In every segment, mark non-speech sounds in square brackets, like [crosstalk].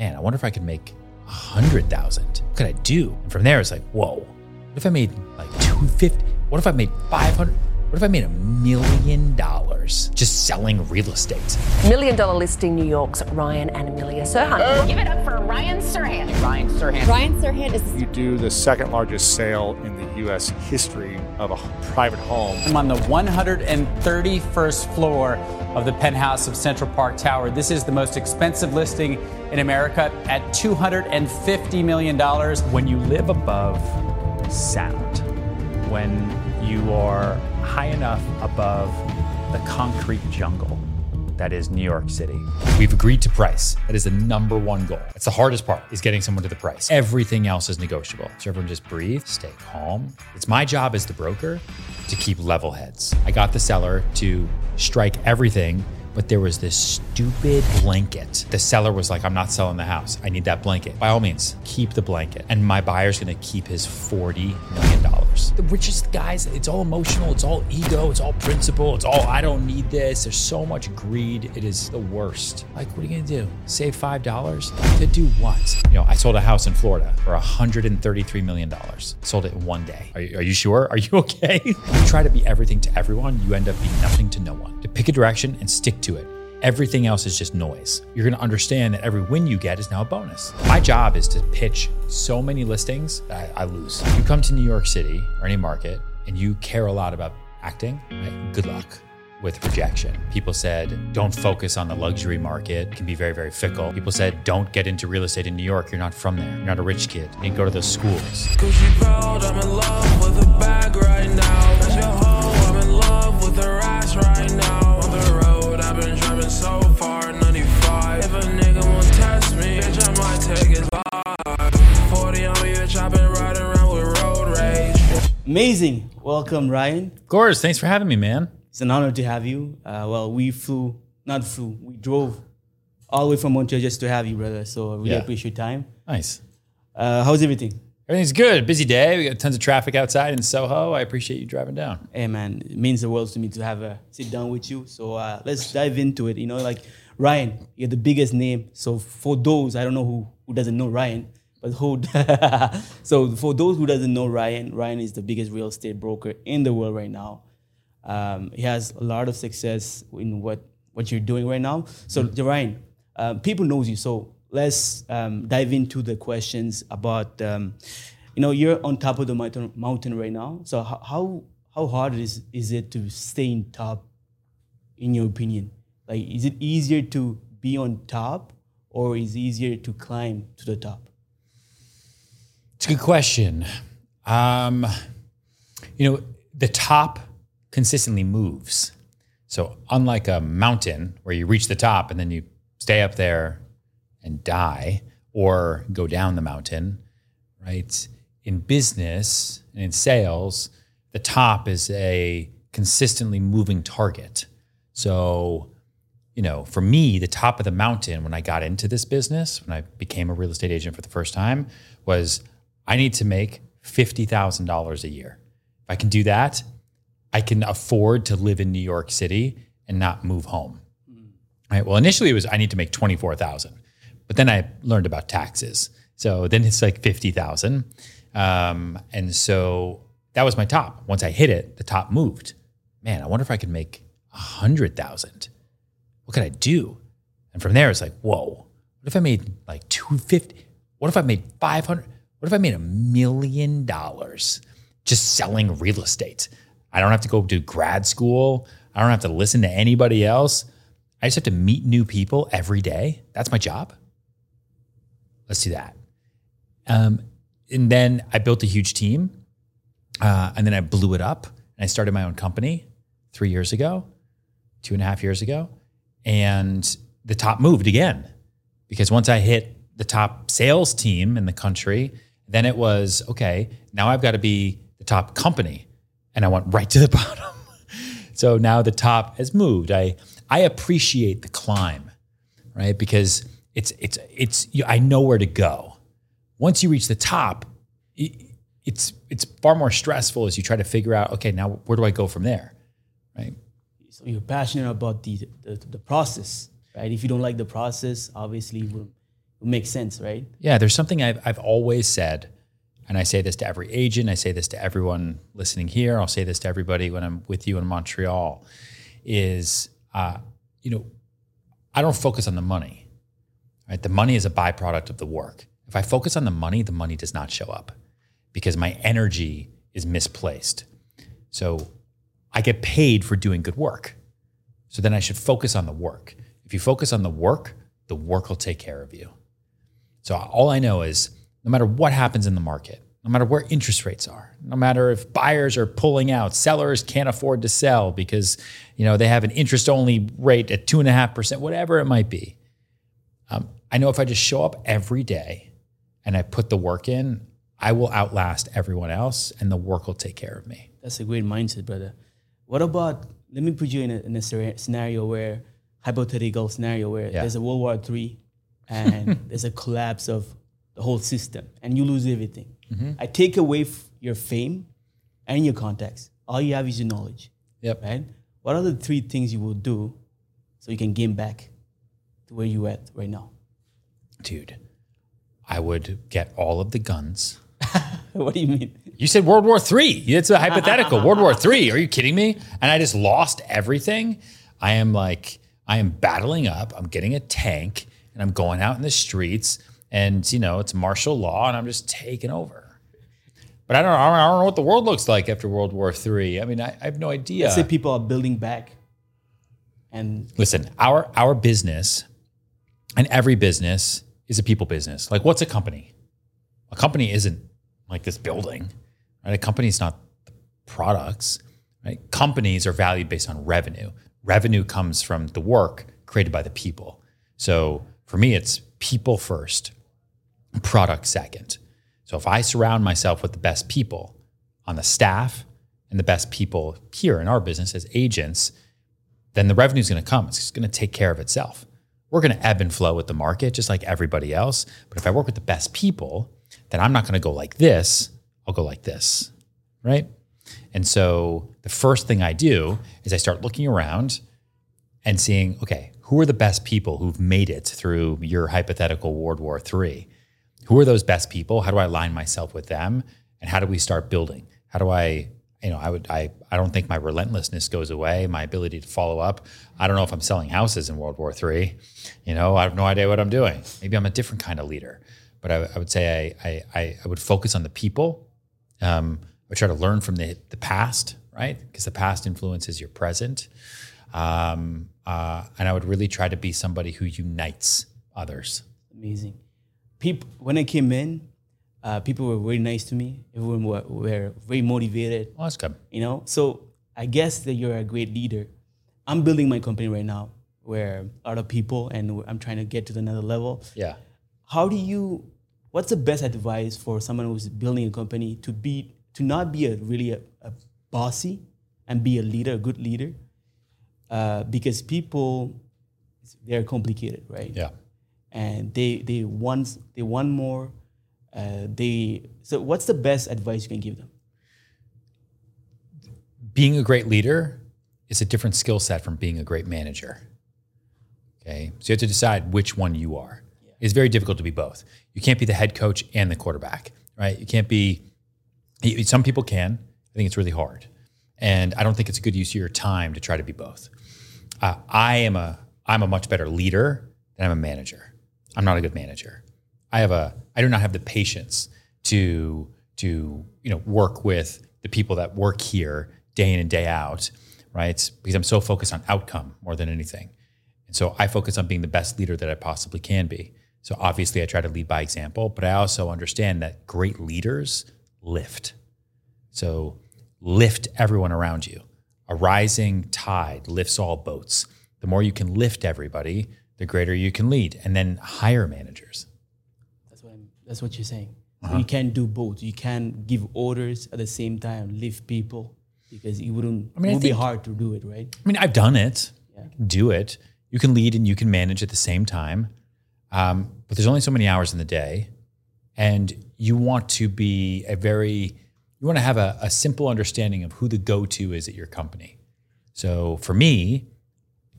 man, I wonder if I could make a hundred thousand. What could I do? And from there, it's like, whoa, what if I made like 250? What if I made 500? What if I made a million dollars just selling real estate? Million dollar listing New York's Ryan and Emilia Serhant. Uh. Give it up for Ryan Serhant. Ryan Serhant. Ryan Serhant is You do the second largest sale in the U.S. history of a private home. I'm on the 131st floor of the penthouse of Central Park Tower. This is the most expensive listing in America at $250 million. when you live above sound, when you are high enough above the concrete jungle that is New York City. We've agreed to price. That is the number one goal. It's the hardest part is getting someone to the price. Everything else is negotiable. So everyone just breathe, stay calm. It's my job as the broker to keep level heads. I got the seller to strike everything, but there was this stupid blanket. The seller was like, I'm not selling the house. I need that blanket. By all means, keep the blanket. And my buyer's gonna keep his $40 million. The richest guys, it's all emotional, it's all ego, it's all principle, it's all, I don't need this. There's so much greed. It is the worst. Like, what are you gonna do? Save $5? To do what? You know, I sold a house in Florida for $133 million. Sold it in one day. Are you, are you sure? Are you [laughs] okay? you try to be everything to everyone, you end up being nothing to no one. To pick a direction and stick to it. Everything else is just noise. You're gonna understand that every win you get is now a bonus. My job is to pitch so many listings that I, lose. You come to New York City or any market and you care a lot about acting, right? good luck with rejection. People said, don't focus on the luxury market. It can be very, very fickle. People said, don't get into real estate in New York. You're not from there. You're not a rich kid. Didn't go to those schools. 40 bitch, I've been riding around with road rage. Amazing. Welcome, Ryan. Of course. Thanks for having me, man. It's an honor to have you. Uh, well, we flew, not flew, we drove all the way from Montreal just to have you, brother. So I really Yeah. appreciate your time. Nice. Uh, how's everything? Everything's good. Busy day. We got tons of traffic outside in Soho. I appreciate you driving down. Hey, man, it means the world to me to have a sit down with you. So uh, let's dive into it. You know, like Ryan, you're the biggest name. So for those, I don't know who, who doesn't know Ryan, but who, [laughs] so for those who doesn't know Ryan, Ryan is the biggest real estate broker in the world right now. Um, he has a lot of success in what, what you're doing right now. So Ryan, um, people knows you. So let's um, dive into the questions about, um, you know, you're on top of the mountain, mountain right now. So how, how, how hard is, is it to stay in top in your opinion? Like, is it easier to be on top or is it easier to climb to the top? It's a good question. Um, you know, the top consistently moves. So, unlike a mountain where you reach the top and then you stay up there and die or go down the mountain, right? In business and in sales, the top is a consistently moving target. So, you know, for me, the top of the mountain when I got into this business, when I became a real estate agent for the first time, was I need to make $50,000 a year. If I can do that, I can afford to live in New York City and not move home. Right. Well, initially it was I need to make 24,000. But then I learned about taxes. So then it's like 50,000. Um, and so that was my top. Once I hit it, the top moved. Man, I wonder if I could make 100,000 what could I do? And from there, it's like, whoa, what if I made like 250? What if I made 500? What if I made a million dollars just selling real estate? I don't have to go to grad school. I don't have to listen to anybody else. I just have to meet new people every day. That's my job. Let's do that. Um, and then I built a huge team. Uh, and then I blew it up and I started my own company three years ago, two and a half years ago and the top moved again because once I hit the top sales team in the country, then it was okay. Now I've got to be the top company, and I went right to the [laughs] bottom. so now the top has moved. I I appreciate the climb, right? Because it's it's it's you, I know where to go. Once you reach the top, it, it's it's far more stressful as you try to figure out. Okay, now where do I go from there, right? So you're passionate about the, the, the process, right? If you don't like the process, obviously you wouldn't makes sense, right? Yeah, there's something I've, I've always said, and I say this to every agent, I say this to everyone listening here, I'll say this to everybody when I'm with you in Montreal, is, uh, you know, I don't focus on the money. Right? The money is a byproduct of the work. If I focus on the money, the money does not show up because my energy is misplaced. So I get paid for doing good work. So then I should focus on the work. If you focus on the work, the work will take care of you. So all I know is no matter what happens in the market, no matter where interest rates are, no matter if buyers are pulling out, sellers can't afford to sell because you know they have an interest only rate at two and a half percent, whatever it might be. Um, I know if I just show up every day and I put the work in, I will outlast everyone else, and the work will take care of me. That's a great mindset, brother. What about? Let me put you in a, in a scenario- where hypothetical scenario where Yeah. there's a World War Three, and [laughs] there's a collapse of the whole system, and you lose everything. Mm-hmm. I take away f- your fame and your contacts. All you have is your knowledge, Yep. right? What are the three things you will do so you can gain back to where you at right now? Dude, I would get all of the guns. [laughs] what do you mean? You said World War Three. It's a hypothetical. [laughs] World War Three. Are you kidding me? And I just lost everything. I am like, I am battling up. I'm getting a tank and I'm going out in the streets. And, you know, it's martial law and I'm just taking over. But I don't, I don't know what the world looks like after World War Three. I mean, I, I have no idea. Let's say people are building back, and Listen, our our business and every business is a people business. Like what's a company? A company isn't like this building, right? A company is not the products, right? Companies are valued based on revenue. Revenue comes from the work created by the people. So for me, it's people first, product second. So if I surround myself with the best people on the staff and the best people here in our business as agents, then the revenue is going to come. It's going to take care of itself. We're going to ebb and flow with the market just like everybody else. But if I work with the best people, then I'm not going to go like this. I'll go like this. Right. And so the first thing I do is I start looking around and seeing, okay, who are the best people who've made it through your hypothetical World War III? Who are those best people? How do I align myself with them? And how do we start building? How do I, you know, I would, I, I don't think my relentlessness goes away, my ability to follow up. I don't know if I'm selling houses in World War III. You know, I have no idea what I'm doing. Maybe I'm a different kind of leader. But I, I would say I, I, I, would focus on the people. Um, I try to learn from the, the past, right? Because the past influences your present. Um, uh, and I would really try to be somebody who unites others. amazing. People, when I came in, uh, people were very nice to me. Everyone were, were very motivated. Well, that's good. You know, so I guess that you're a great leader. I'm building my company right now, where a lot of people, and I'm trying to get to another level. Yeah. How do you? What's the best advice for someone who's building a company to be to not be a really a, a bossy and be a leader, a good leader? Uh, because people, they're complicated, right? Yeah. and they they want they want more. Uh, they so what's the best advice you can give them? being a great leader is a different skill set from being a great manager. Okay. So you have to decide which one you are. It's very difficult to be both. You can't be the head coach and the quarterback, right? You can't be, some people can. I think it's really hard. And I don't think it's a good use of your time to try to be both. Uh, I am a, I'm a much better leader than I'm a manager. I'm not a good manager. I have a, I do not have the patience to, to, you know, work with the people that work here day in and day out, right? Because I'm so focused on outcome more than anything. And so I focus on being the best leader that I possibly can be. So obviously I try to lead by example, but I also understand that great leaders lift. So lift everyone around you. A rising tide lifts all boats. The more you can lift everybody, the greater you can lead. And then hire managers. That's what I'm, that's what you're saying. Uh-huh. You can't do both. You can't give orders at the same time, lift people because it wouldn't. I mean, it would be think- hard to do it, right? I mean, I've done it. Can do it. You can lead and you can manage at the same time. Um, but there's only so many hours in the day. And you want to be a very, you want to have a, a simple understanding of who the go to is at your company. So for me,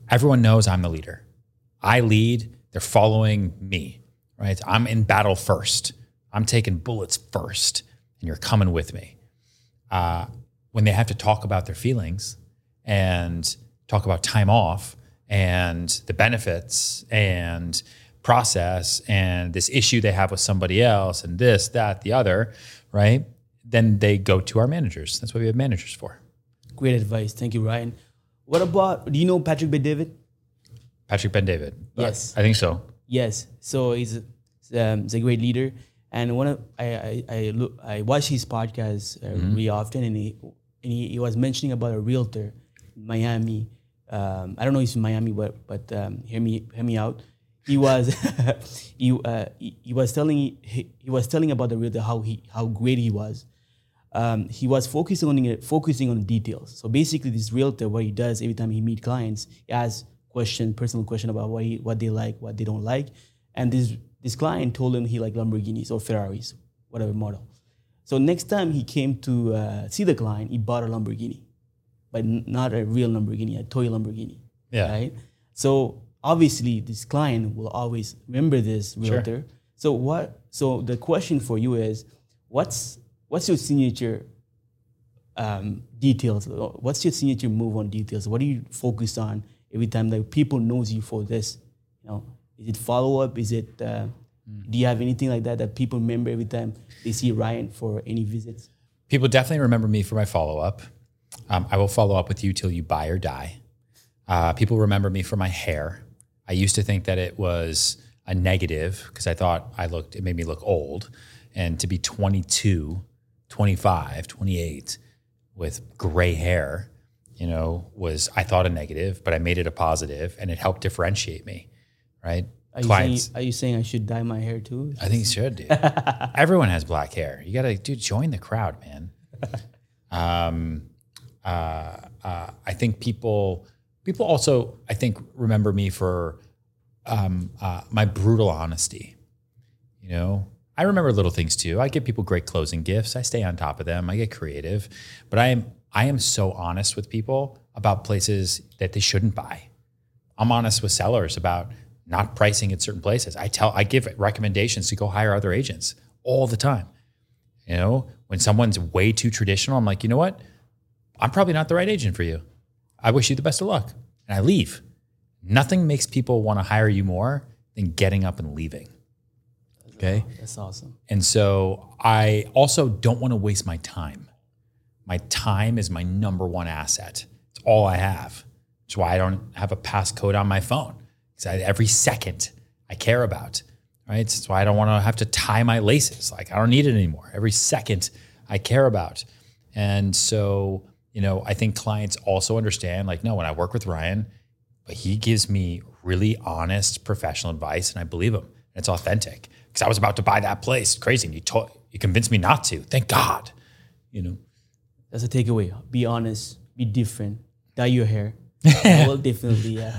everyone knows I'm the leader. I lead, they're following me, right? I'm in battle first. I'm taking bullets first, and you're coming with me. Uh, when they have to talk about their feelings and talk about time off and the benefits and process and this issue they have with somebody else and this, that, the other, right? Then they go to our managers. That's what we have managers for. Great advice. Thank you, Ryan. What about, do you know Patrick Bet-David? Patrick Bet-David. Yes. I think so. Yes. So he's a, um, he's a great leader. And one of, I, I, I, look, I watch his podcast uh, Mm-hmm. really often, and he, and he, he was mentioning about a realtor in Miami. Um, I don't know if it's Miami, but but um, hear me hear me out. He was [laughs] he, uh, he he was telling he, he was telling about the realtor how he how great he was. Um, he was focusing on it- focusing on details. So basically, this realtor, what he does every time he meet clients, he asks question, personal question about what he, what they like, what they don't like, and this this client told him he liked Lamborghinis or Ferraris, whatever model. So next time he came to uh, see the client, he bought a Lamborghini, but not a real Lamborghini, a toy Lamborghini. Yeah. Right. So obviously, this client will always remember this realtor. So what? So the question for you is, what's what's your signature um, details? What's your signature move on details? What do you focus on every time that people knows you for this? You know, is it follow up? Is it? Uh, Do you have anything like that that people remember every time they see Ryan for any visits? People definitely remember me for my follow up. Um, I will follow up with you till you buy or die. Uh, people remember me for my hair. I used to think that it was a negative because I thought I looked, it made me look old. And to be 22, 25, 28 with gray hair, you know, was, I thought a negative, but I made it a positive and it helped differentiate me, right? Are you, Clients. saying, are you saying I should dye my hair too? I think you should, dude. [laughs] Everyone has black hair. You gotta, dude, join the crowd, man. [laughs] Um, uh, uh, I think people, people also, I think, remember me for um, uh, my brutal honesty. You know, I remember little things too. I give people great closing gifts. I stay on top of them. I get creative, but I am, I am so honest with people about places that they shouldn't buy. I'm honest with sellers about not pricing at certain places. I tell, I give recommendations to go hire other agents all the time. You know, when someone's way too traditional, I'm like, you know what? I'm probably not the right agent for you. I wish you the best of luck. And I leave. Nothing makes people want to hire you more than getting up and leaving. Okay. That's awesome. And so I also don't want to waste my time. My time is my number one asset. It's all I have. That's why I don't have a passcode on my phone. Because every second I care about. Right. That's why I don't want to have to tie my laces. Like I don't need it anymore. Every second I care about. And so, you know, I think clients also understand, like, no, when I work with Ryan, but he gives me really honest professional advice and I believe him. And it's authentic. Because I was about to buy that place. Crazy. And you told you convinced me not to. Thank God. You know. That's a takeaway. Be honest. Be different. Dye your hair. I will definitely uh,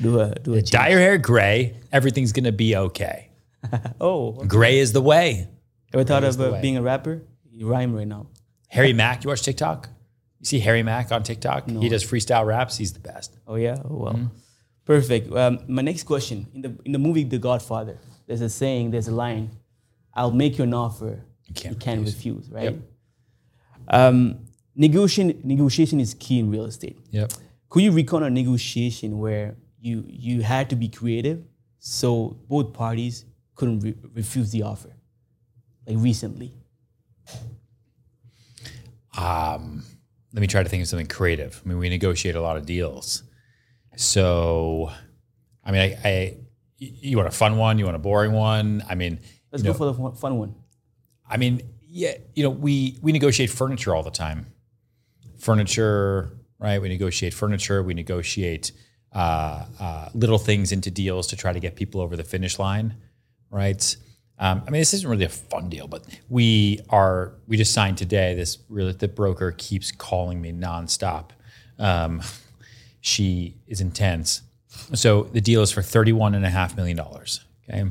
do a do a change. Dye your hair gray, everything's gonna be okay. [laughs] Oh, Gray is the way. ever thought of uh, being a rapper? You rhyme right now. Harry Mack, you watch TikTok? You see Harry Mack on TikTok? He does freestyle raps. He's the best. Oh yeah. Oh well. Mm-hmm. Perfect. Um, my next question in the in the movie The Godfather, there's a saying, there's a line, "I'll make you an offer you can't can't, refuse." refuse." Right. Yep. Um, negotiation negotiation is key in real estate. Yep. Could you recall a negotiation where you you had to be creative, so both parties couldn't re- refuse the offer, like recently? Um, let me try to think of something creative. I mean, we negotiate a lot of deals. So, I mean, I, I you want a fun one? You want a boring one? I mean, Let's you go for the fun- fun one. I mean, yeah, you know, we we negotiate furniture all the time. Furniture, right? We negotiate furniture. We negotiate uh, uh, little things into deals to try to get people over the finish line, right? Um, I mean, this isn't really a fun deal, but we are. We just signed today. This really the broker keeps calling me nonstop. Um, she is intense. So the deal is for thirty-one and a half million dollars. Okay.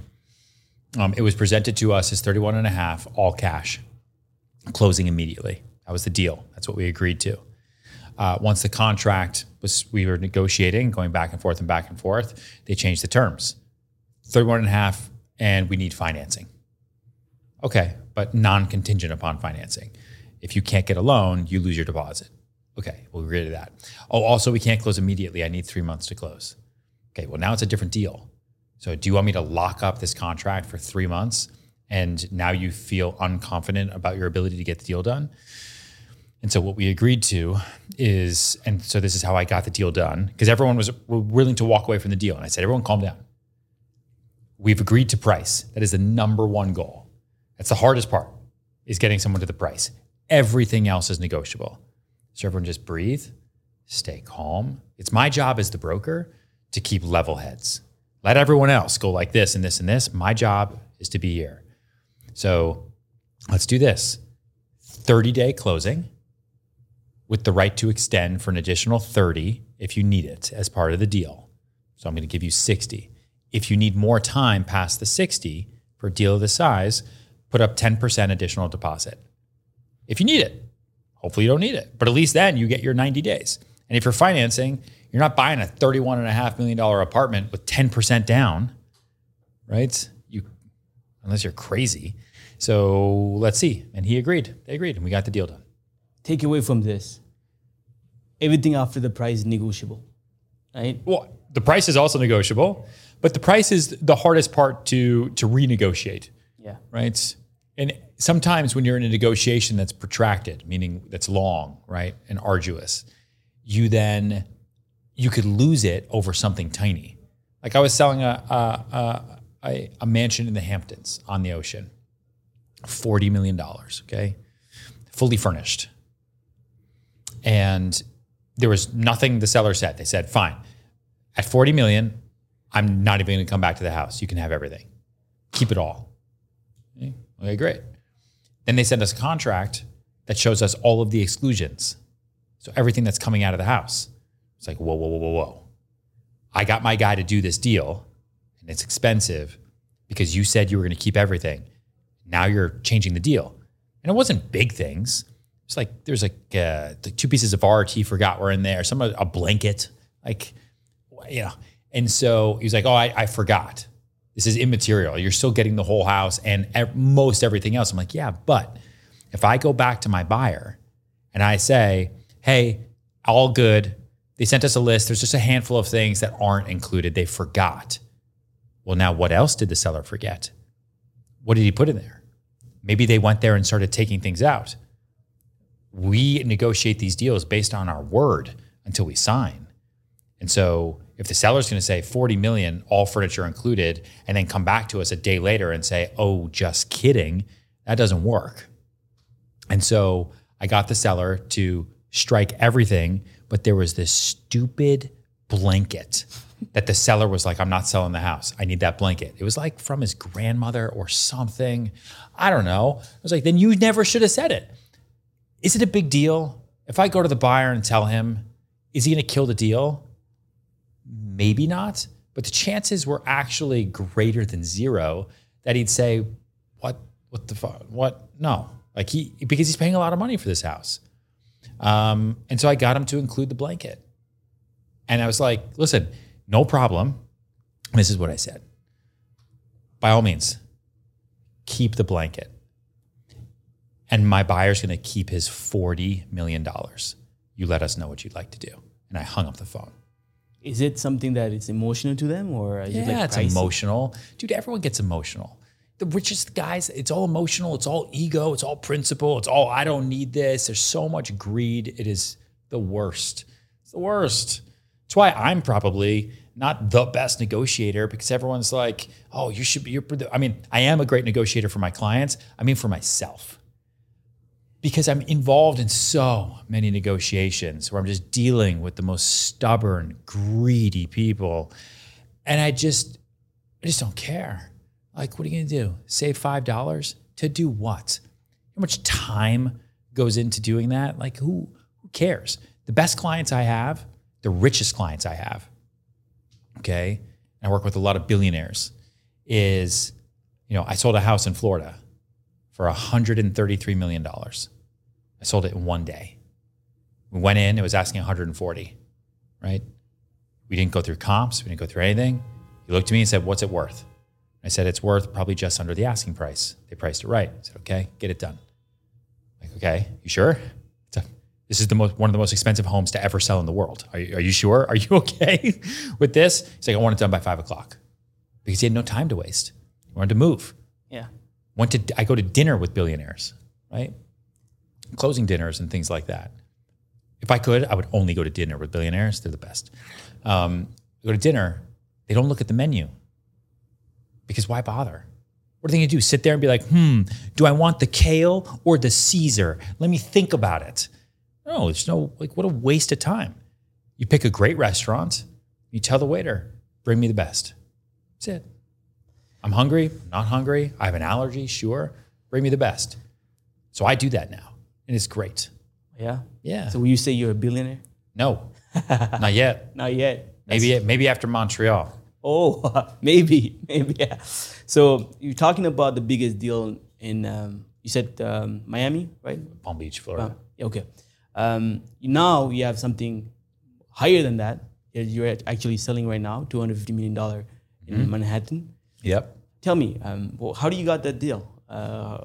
Um, it was presented to us as 31 and a half, all cash, closing immediately. That was the deal. That's what we agreed to. Uh, once the contract was, we were negotiating, going back and forth and back and forth, they changed the terms. 31 and a half and we need financing. Okay, but non contingent upon financing. If you can't get a loan, you lose your deposit. Okay, we'll agree to that. Oh, also, we can't close immediately. I need three months to close. Okay, well, now it's a different deal. So, do you want me to lock up this contract for three months and now you feel unconfident about your ability to get the deal done? And so, what we agreed to is, and so this is how I got the deal done because everyone was willing to walk away from the deal. And I said, everyone calm down. We've agreed to price. That is the number one goal. That's the hardest part is getting someone to the price. Everything else is negotiable. So everyone just breathe, stay calm. It's my job as the broker to keep level heads. Let everyone else go like this and this and this. My job is to be here. So let's do this 30 day closing with the right to extend for an additional 30 if you need it as part of the deal. So I'm going to give you 60. If you need more time past the 60 for a deal of this size, put up 10% additional deposit. If you need it, hopefully you don't need it, but at least then you get your 90 days. And if you're financing, you're not buying a $31.5 million apartment with 10% down, right? You, unless you're crazy. So let's see. And he agreed. They agreed, and we got the deal done. Take away from this. Everything after the price is negotiable, right? Well, the price is also negotiable, but the price is the hardest part to to renegotiate. Yeah. right? And sometimes when you're in a negotiation that's protracted, meaning that's long, right, and arduous, you then you could lose it over something tiny. Like I was selling a a, a, a mansion in the Hamptons on the ocean, forty million dollars, okay, fully furnished, and there was nothing the seller said. They said, "Fine, at forty million, I'm not even going to come back to the house. You can have everything, keep it all." Okay, okay, great. Then they send us a contract that shows us all of the exclusions. So everything that's coming out of the house. It's like, whoa, whoa, whoa, whoa, whoa. I got my guy to do this deal and it's expensive because you said you were going to keep everything. Now you're changing the deal. And it wasn't big things. It's like there's like uh, the two pieces of art he forgot were in there, some a blanket, like you know. And so he was like, "Oh, I, I forgot." This is immaterial. You're still getting the whole house and most everything else. I'm like, yeah, but if I go back to my buyer and I say, hey, all good. They sent us a list. There's just a handful of things that aren't included. They forgot. Well, now what else did the seller forget? What did he put in there? Maybe they went there and started taking things out. We negotiate these deals based on our word until we sign. And so if the seller's going to say 40 million, all furniture included, and then come back to us a day later and say, oh, just kidding, that doesn't work. And so I got the seller to strike everything, but there was this stupid blanket that the seller was like, I'm not selling the house. I need that blanket. It was like from his grandmother or something. I don't know. I was like, then you never should have said it. Is it a big deal? If I go to the buyer and tell him, is he going to kill the deal? maybe not, but the chances were actually greater than zero that he'd say, "What? What the fuck? What? No." Like he because he's paying a lot of money for this house, um, and so I got him to include the blanket, and I was like, "Listen, no problem." This is what I said. By all means, keep the blanket, and my buyer's going to keep his forty million dollars. You let us know what you'd like to do, and I hung up the phone. Is it something that it's emotional to them, or is Yeah, it like it's pricey? emotional. Dude, everyone gets emotional. The richest guys, it's all emotional, it's all ego, it's all principle, it's all I don't need this. There's so much greed. It is the worst. It's the worst. That's why I'm probably not the best negotiator because everyone's like, oh, you should be I mean, I am a great negotiator for my clients. I mean for myself. Because I'm involved in so many negotiations where I'm just dealing with the most stubborn, greedy people. And I just I just don't care. Like, what are you gonna do? Save five dollars to do what? How much time goes into doing that? Like, who who cares? The best clients I have, the richest clients I have, okay, I work with a lot of billionaires, is, you know, I sold a house in Florida for $133 million. I sold it in one day. We went in, it was asking 140, right? We didn't go through comps, we didn't go through anything. He looked at me and said, What's it worth? I said, it's worth probably just under the asking price. They priced it right. I said, okay, get it done. Like, okay, you sure? This is the most one of the most expensive homes to ever sell in the world. Are you, are you sure? Are you [laughs] okay with this? He's like, I want it done by five o'clock because he had no time to waste. He wanted to move. Yeah. Went to I go to dinner with billionaires, right? Closing dinners and things like that. If I could, I would only go to dinner with billionaires. They're the best. Um, go to dinner, they don't look at the menu because why bother? What are they going to do? Sit there and be like, hmm, do I want the kale or the Caesar? Let me think about it. No, there's no, like, what a waste of time. You pick a great restaurant, you tell the waiter, bring me the best. That's it. I'm hungry, not hungry. I have an allergy, sure. Bring me the best. So I do that now, and it's great. Yeah. Yeah. So will you say you're a billionaire? No, [laughs] not yet. Not yet. Maybe maybe after Montreal. Oh, [laughs] maybe, maybe. Yeah. So you're talking about the biggest deal in, um, you said um, Miami, right? Palm Beach, Florida. Yeah, Okay. Um, now you have something higher than that. You're actually selling right now, two hundred fifty million dollar in Mm-hmm. Manhattan. Yep. Tell me, um, well, how do you got that deal? Uh,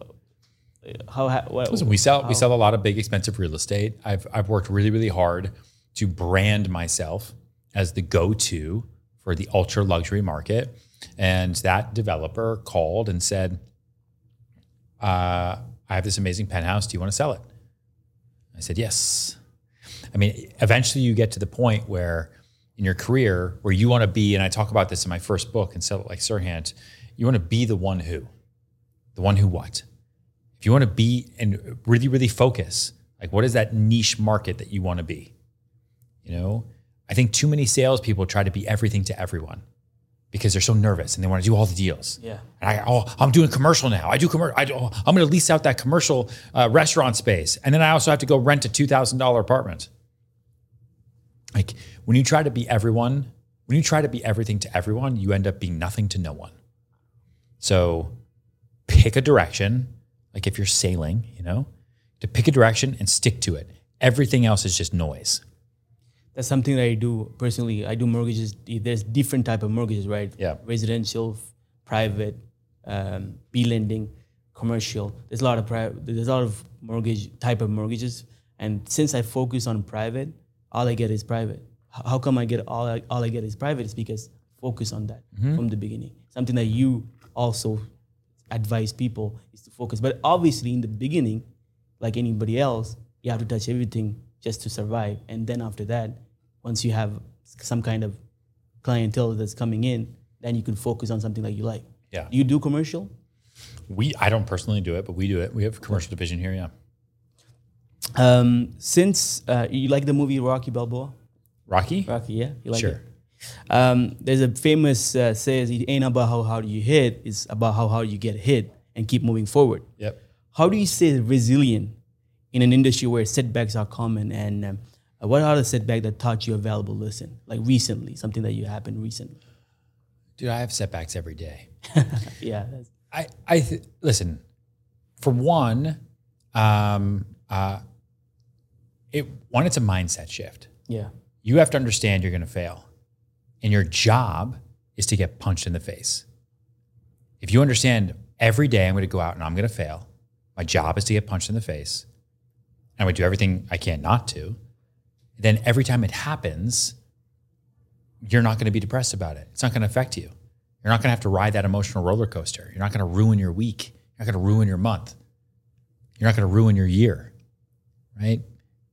how? ha- What, Listen, we sell we sell a lot of big expensive real estate. I've I've worked really really hard to brand myself as the go-to for the ultra luxury market, and that developer called and said, uh, "I have this amazing penthouse. Do you want to sell it?" I said, "Yes." I mean, eventually you get to the point where in your career where you want to be, and I talk about this in my first book and sell it like Serhant, you want to be the one who, the one who what? if you want to be and really really focus like what is that niche market that you want to be you know i think too many salespeople try to be everything to everyone because they're so nervous and they want to do all the deals Yeah. and i oh i'm doing commercial now i do commercial I do, oh, i'm going to lease out that commercial uh, restaurant space and then i also have to go rent a $2000 apartment like when you try to be everyone when you try to be everything to everyone you end up being nothing to no one so pick a direction, like if you're sailing, you know, to pick a direction and stick to it. Everything else is just noise. That's something that I do personally. I do mortgages. There's different type of mortgages, right? Yeah. Residential, private, um, B lending, commercial. There's a lot of private. There's a lot of mortgage type of mortgages. And since I focus on private, all I get is private. How come I get all I, all I get is private? Is because focus on that from the beginning. Something that you also advise people is to focus. But obviously, in the beginning, like anybody else, you have to touch everything just to survive. And then after that, once you have some kind of clientele that's coming in, then you can focus on something that you like. Yeah. Do you do commercial? We, I don't personally do it, but we do it. We have a commercial division here. Yeah. Um, since uh, you like the movie Rocky Balboa? Rocky? Rocky, yeah, you like Sure. it. Um, there's a famous uh, says it ain't about how hard you hit, it's about how hard you get hit and keep moving forward. Yep. How do you stay resilient in an industry where setbacks are common? And um, what are the setbacks that taught you a valuable lesson? Like recently, something that you happened recently. Dude, I have setbacks every day. [laughs] Yeah, I, I th- listen. For one, um, uh, it one, it's a mindset shift. yeah, You have to understand you're going to fail, and your job is to get punched in the face. If you understand every day I'm going to go out and I'm going to fail, my job is to get punched in the face, and I would do everything I can not to. Then every time it happens, you're not going to be depressed about it. It's not going to affect you. You're not going to have to ride that emotional roller coaster. You're not going to ruin your week. You're not going to ruin your month. You're not going to ruin your year, right?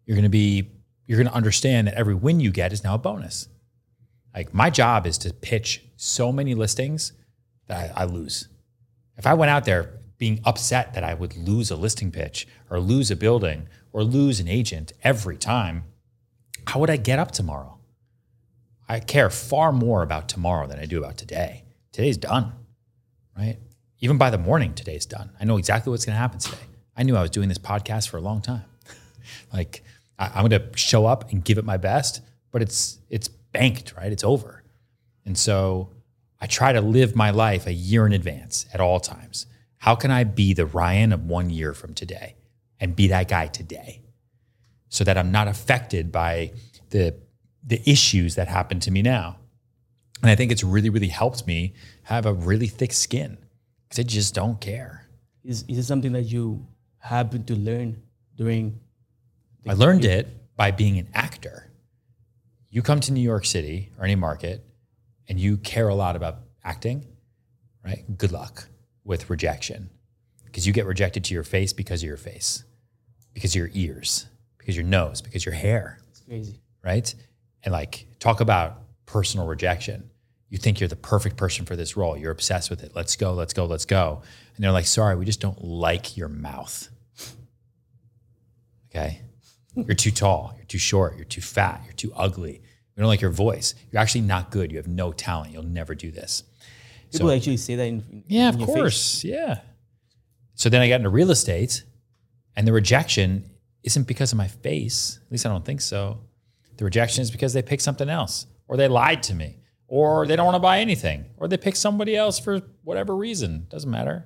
You're going to be, you're going to understand that every win you get is now a bonus. Like my job is to pitch so many listings that I, I lose. If I went out there being upset that I would lose a listing pitch or lose a building or lose an agent every time, how would I get up tomorrow? I care far more about tomorrow than I do about today. Today's done, right? Even by the morning, today's done. I know exactly what's going to happen today. I knew I was doing this podcast for a long time. [laughs] like I, I'm going to show up and give it my best, but it's it's banked, right? It's over. And so I try to live my life a year in advance at all times. How can I be the Ryan of one year from today and be that guy today? So that I'm not affected by the the issues that happen to me now. And I think it's really, really helped me have a really thick skin because they just don't care. Is is it something that you happen to learn during? I learned it by being an actor. You come to New York City or any market and you care a lot about acting, right? Good luck with rejection because you get rejected to your face because of your face, because of your ears, because your nose, because your hair, It's crazy. right? And like talk about personal rejection. You think you're the perfect person for this role. You're obsessed with it. Let's go, let's go, let's go. And they're like, sorry, we just don't like your mouth. Okay. You're too tall. You're too short. You're too fat. You're too ugly. We don't like your voice. You're actually not good. You have no talent. You'll never do this. People So- actually say that in, Yeah, in of your face. course. Yeah. So then I got into real estate, and the rejection isn't because of my face. At least I don't think so. The rejection is because they picked something else, or they lied to me, or they don't want to buy anything, or they picked somebody else for whatever reason. Doesn't matter,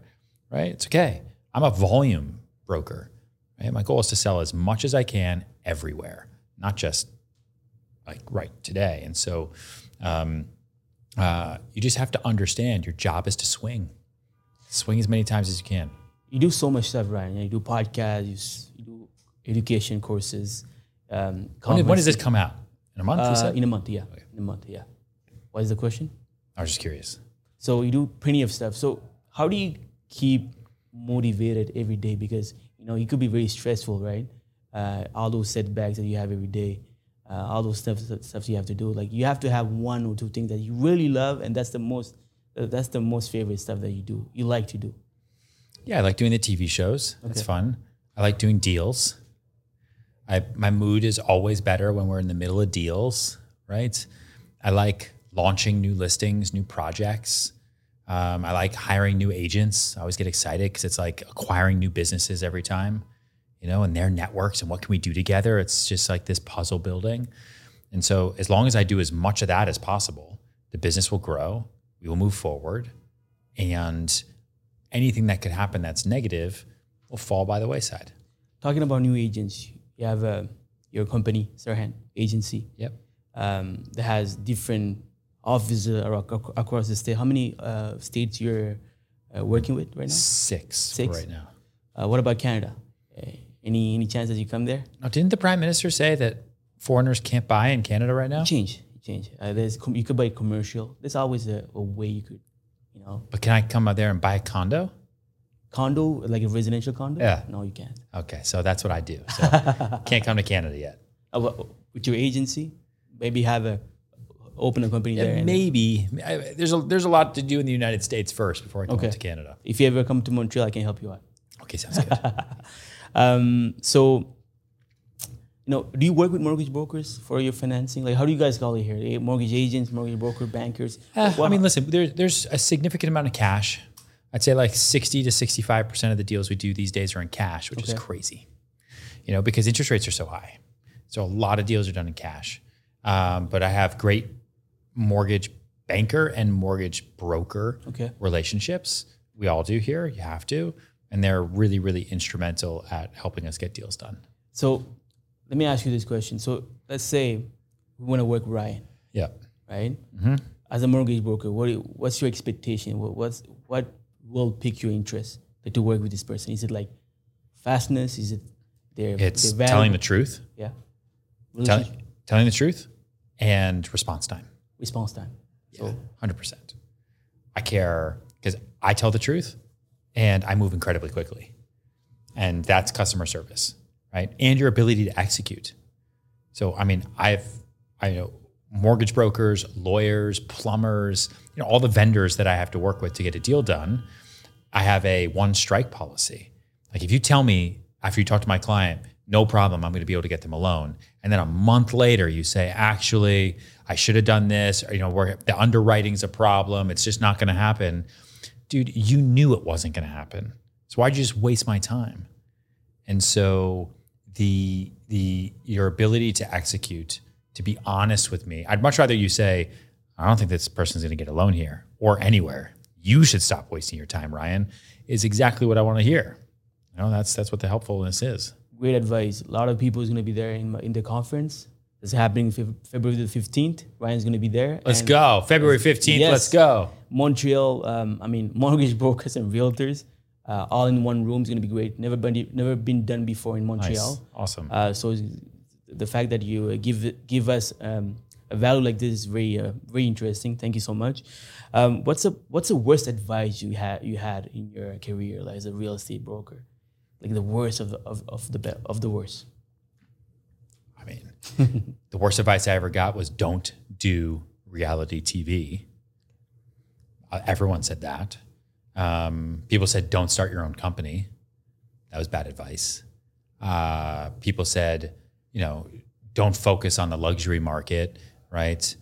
right? It's okay. I'm a volume broker. Right? My goal is to sell as much as I can everywhere, not just like right today. And so um, uh, you just have to understand your job is to swing. Swing as many times as you can. You do so much stuff, Ryan. You do podcasts. You, s- you do education courses. Um, When, when does this come out? In a month? Uh, in a month, yeah. In a month, yeah. What is the question? I was just curious. So you do plenty of stuff. So how do you keep motivated every day? Because you know it could be very stressful, right? Uh, all those setbacks that you have every day, uh, all those stuff stuff you have to do. Like you have to have one or two things that you really love, and that's the most uh, that's the most favorite stuff that you do. You like to do. Yeah, I like doing the TV shows. It's fun. I like doing deals. I my mood is always better when we're in the middle of deals, right? I like launching new listings, new projects. Um, I like hiring new agents. I always get excited because it's like acquiring new businesses every time, you know, and their networks and what can we do together. It's just like this puzzle building. And so, as long as I do as much of that as possible, the business will grow, we will move forward, and anything that could happen that's negative will fall by the wayside. Talking about new agents, you have uh, your company, Serhant Agency, Yep. um, that has different offices across the state. How many uh, states you're uh, working with right now? Six, Six? right now. Uh, what about Canada? Uh, any any chance that you come there? Now, didn't the prime minister say that foreigners can't buy in Canada right now? Change, change. Uh, there's com- you could buy commercial. There's always a, a way you could, you know, But can I come out there and buy a condo? Condo like a residential condo. Yeah. No, you can't. Okay, so that's what I do. So [laughs] can't come to Canada yet. Uh, wha- with your agency, maybe have a open a company there. And and- maybe I, there's a there's a lot to do in the United States first before I come Okay. to Canada. if you ever come to Montreal, I can help you out. Okay, sounds good. [laughs] Um, so, you know, do you work with mortgage brokers for your financing? Like, how do you guys call it here? Eh, Mortgage agents, mortgage broker, bankers. Uh, I mean, listen, there, there's a significant amount of cash. I'd say like 60 to 65% of the deals we do these days are in cash, which is crazy, you know, because interest rates are so high. So a lot of deals are done in cash. Um, but I have great mortgage banker and mortgage broker Okay. relationships. We all do here. You have to. And they're really, really instrumental at helping us get deals done. so, let me ask you this question. So, let's say we want to work with Ryan, Yeah. right? Mm-hmm. As a mortgage broker, what what's your expectation? What, what's what will pique your interest to work with this person? Is it like fastness? Is it their It's their telling the truth, yeah tell, telling the truth, and response time. response time? So hundred percent. I care because I tell the truth and I move incredibly quickly, and that's customer service, right? And your ability to execute. So, I mean, I've I know mortgage brokers, lawyers, plumbers, you know, all the vendors that I have to work with to get a deal done. I have a one strike policy. Like if you tell me after you talk to my client, no problem, I'm going to be able to get them a loan. And then a month later, you say, actually, I should have done this. Or, you know, where the underwriting's a problem. It's just not going to happen. Dude, you knew it wasn't going to happen. So why'd you just waste my time? And so the the your ability to execute, to be honest with me, I'd much rather you say, I don't think this person's going to get a loan here or anywhere. You should stop wasting your time, Ryan. Is exactly what I want to hear. You know, that's that's what the helpfulness is. great advice. A lot of people is going to be there in, in the conference. It's happening February the 15th. Ryan's going to be there. Let's And go. February 15th. Yes. Let's go. Montreal, um, I mean, [laughs] mortgage brokers and realtors, uh, all in one room is going to be great. Never been, never been done before in Montreal. Nice. Awesome. Uh, so the fact that you uh, give give us um, a value like this is very uh, very interesting. Thank you so much. Um, what's the what's the worst advice you had you had in your career like, as a real estate broker? Like the worst of the of, of the of the worst. I mean, [laughs] the worst advice I ever got was don't do reality TV. Uh, everyone said that. Um, people said don't start your own company. That was bad advice. Uh, people said, you know, don't focus on the luxury market, right?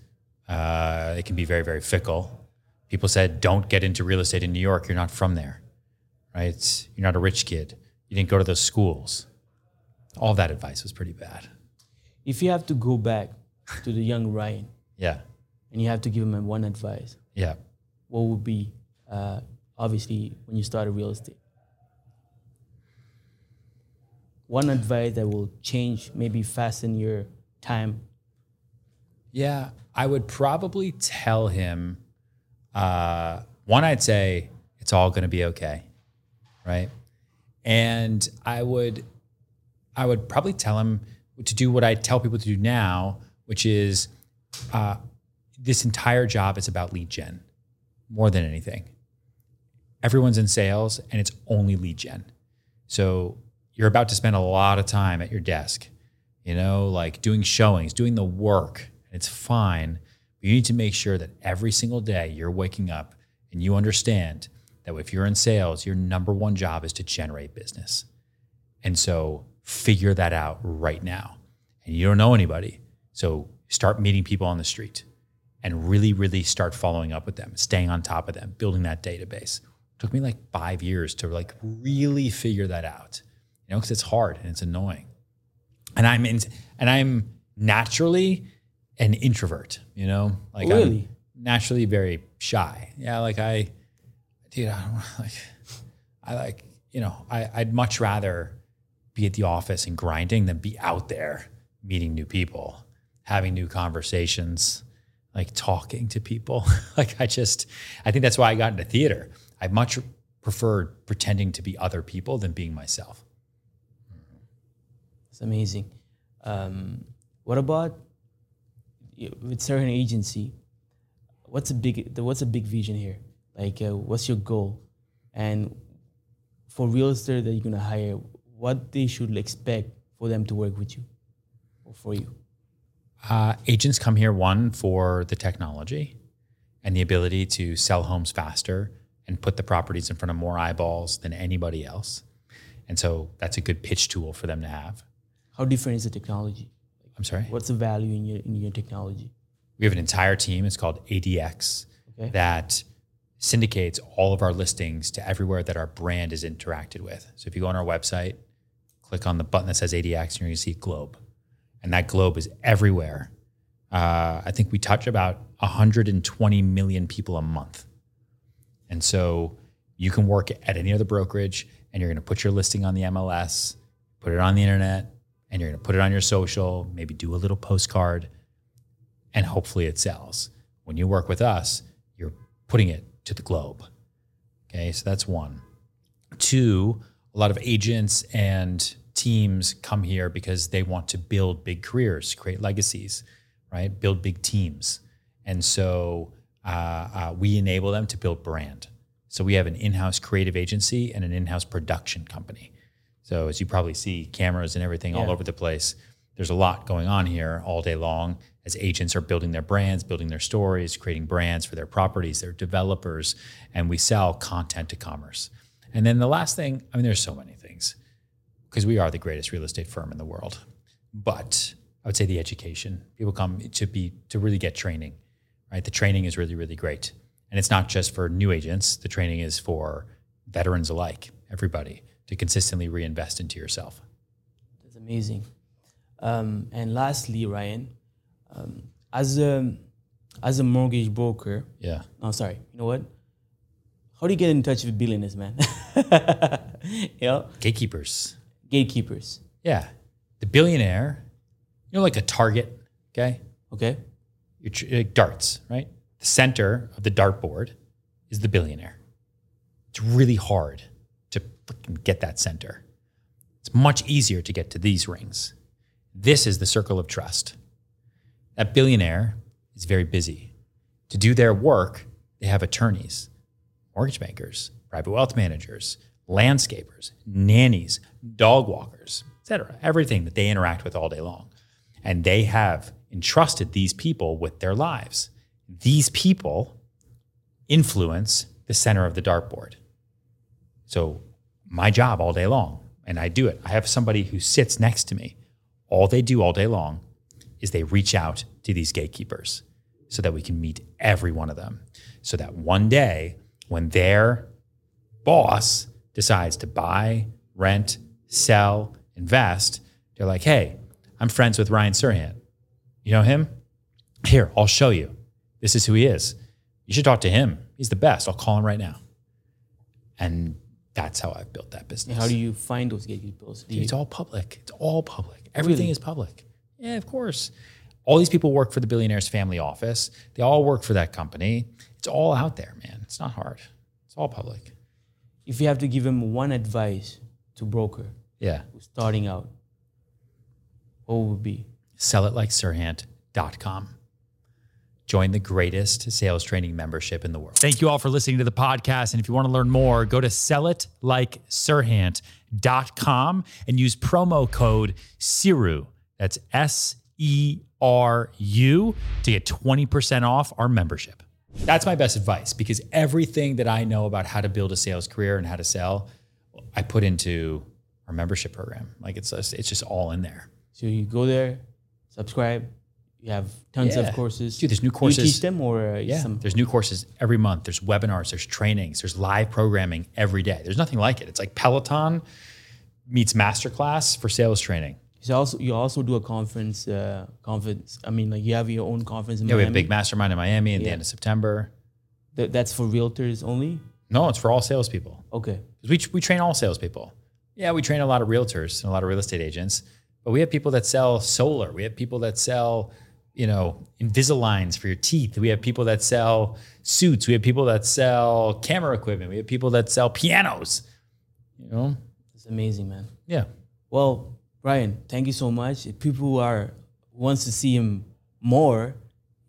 Uh, it can be very, very fickle. People said, don't get into real estate in New York. You're not from there, right? You're not a rich kid. You didn't go to those schools. All that advice was pretty bad. If you have to go back to the young Ryan Yeah. and you have to give him one advice, Yeah. what would be uh, obviously when you started real estate? One advice that will change, maybe fasten your time. Yeah. I would probably tell him uh, one, I'd say it's all going to be okay. Right. And I would, I would probably tell him to do what I tell people to do now, which is uh, this entire job is about lead gen more than anything. Everyone's in sales and it's only lead gen. So you're about to spend a lot of time at your desk, you know, like doing showings, doing the work. It's fine. But you need to make sure that every single day you're waking up and you understand that if you're in sales, your number one job is to generate business. And so figure that out right now. And you don't know anybody. So start meeting people on the street and really, really start following up with them, staying on top of them, building that database. It took me like five years to like really figure that out, you know, because it's hard and it's annoying. And I'm in, and I'm naturally an introvert, you know, like Really? I'm naturally very shy. Yeah, like I, dude, I don't [laughs] like, I like, you know, I, I'd much rather be at the office and grinding than be out there meeting new people, having new conversations, like talking to people. [laughs] like I just, I think that's why I got into theater. I much preferred pretending to be other people than being myself. It's amazing. Um, what about with Serhant agency? What's a big what's a big vision here? Like, uh, what's your goal? And for real estate that you're gonna hire, what they should expect for them to work with you or for you? Uh, agents come here one for the technology and the ability to sell homes faster and put the properties in front of more eyeballs than anybody else. And so that's a good pitch tool for them to have. How different is the technology? I'm sorry. What's the value in your in your technology? We have an entire team. It's called ADX Okay. that syndicates all of our listings to everywhere that our brand is interacted with. So if you go on our website, click on the button that says ADX, and you're going to see globe, and that globe is everywhere. Uh, I think we touch about 120 million people a month, and so you can work at any other brokerage, and you're going to put your listing on the MLS, put it on the internet, and you're going to put it on your social, maybe do a little postcard and hopefully it sells. When you work with us, you're putting it to the globe. Okay, so that's one. Two, a lot of agents and teams come here because they want to build big careers, create legacies, right? Build big teams. And so uh, uh, we enable them to build brand. So we have an in house creative agency and an in house production company. So as you probably see, cameras and everything all over the place. There's a lot going on here all day long as agents are building their brands, building their stories, creating brands for their properties, their developers, and we sell content to commerce. And then the last thing, I mean, there's so many things because we are the greatest real estate firm in the world. But I would say the education. People come to be to really get training, right? The training is really, really great. And it's not just for new agents, the training is for veterans alike, everybody, to consistently reinvest into yourself. That's amazing. Um, and lastly, Ryan, um, as a as a mortgage broker, Yeah. oh sorry, you know what? How do you get in touch with billionaires, man? [laughs] you know, Gatekeepers. gatekeepers. Yeah. The billionaire, you know, like a Target, Okay. Okay. Your tr- like darts, right? The center of the dartboard is the billionaire. It's really hard get that center. It's much easier to get to these rings. This is the circle of trust. That billionaire is very busy. To do their work, they have attorneys, mortgage bankers, private wealth managers, landscapers, nannies, dog walkers, etc. Everything that they interact with all day long. And they have entrusted these people with their lives. These people influence the center of the dartboard. So my job all day long, and I do it. I have somebody who sits next to me. All they do all day long is they reach out to these gatekeepers so that we can meet every one of them. So that one day when their boss decides to buy, rent, sell, invest, they're like, hey, I'm friends with Ryan Serhant. You know him? Here, I'll show you. This is who he is. You should talk to him. He's the best. I'll call him right now. And that's how I've built that business. How do you find those gatekeepers? You, It's all public. It's all public. Everything Really? is public. Yeah, of course. All these people work for the billionaire's family office. They all work for that company. It's all out there, man. It's not hard. It's all public. if you have to give him one advice to broker Yeah. who's starting out, what would it be? Sell it like Serhant.com. Join the greatest sales training membership in the world. Thank you all for listening to the podcast. And if you want to learn more, go to sellitlikeserhant.com and use promo code SERU. That's S E R U to get 20% off our membership. That's my best advice because everything that I know about how to build a sales career and how to sell, I put into our membership program. Like it's just, it's just all in there. So you go there, subscribe. You have tons Yeah. of courses. Dude, there's new Do You courses. teach them or uh, Yeah, some? there's new courses every month. There's webinars, there's trainings, there's live programming every day. There's nothing like it. It's like Peloton meets masterclass for sales training. You also you also do a conference. Uh, conference. I mean, like you have your own conference in Yeah, we have a big mastermind in Miami at the end of September. Th- that's for realtors only. No, it's for all salespeople. Okay, We, we train all salespeople. Yeah, we train a lot of realtors and a lot of real estate agents, but we have people that sell solar. We have people that sell, you know, Invisaligns for your teeth. We have people that sell suits. We have people that sell camera equipment. We have people that sell pianos. You know, It's amazing, man. yeah. Well, Brian, thank you so much. If people who are wants to see him more,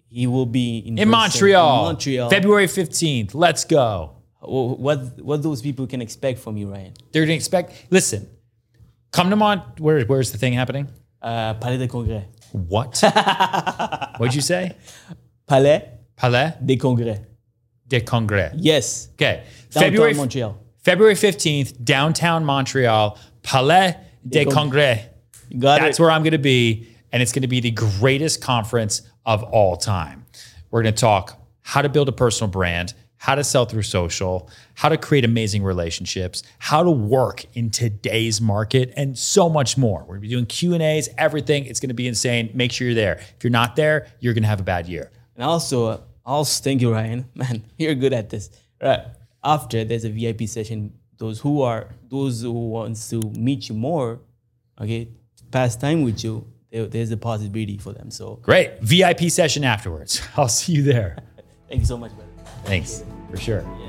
he will be in, in Montreal, In Montreal. February 15th. Let's go. What what those people can expect from you, Ryan? They're going to expect, listen, come to Mont, where, where's the thing happening? Uh, Palais des Congrès. What? [laughs] What'd you say? Palais Palais des Congrès. des Congrès. Yes. Okay. Downtown February, Montreal. February 15th, downtown Montreal, Palais des Des Congrès. You got That's it. where I'm going to be. And it's going to be the greatest conference of all time. We're going to talk how to build a personal brand, how to sell through social, how to create amazing relationships, how to work in today's market, and so much more. We're to be doing Q&As, everything. It's going to be insane. Make sure you're there. If you're not there, you're going to have a bad year. And also, uh, also thank you, Ryan. [laughs] Man, you're good at this. Right. After there's a VIP session. Those who are those who wants to meet you more, okay, pass time with you. There, there's a possibility for them. So Great. VIP session afterwards. [laughs] I'll see you there. [laughs] thank you so much, brother. Thanks, for sure.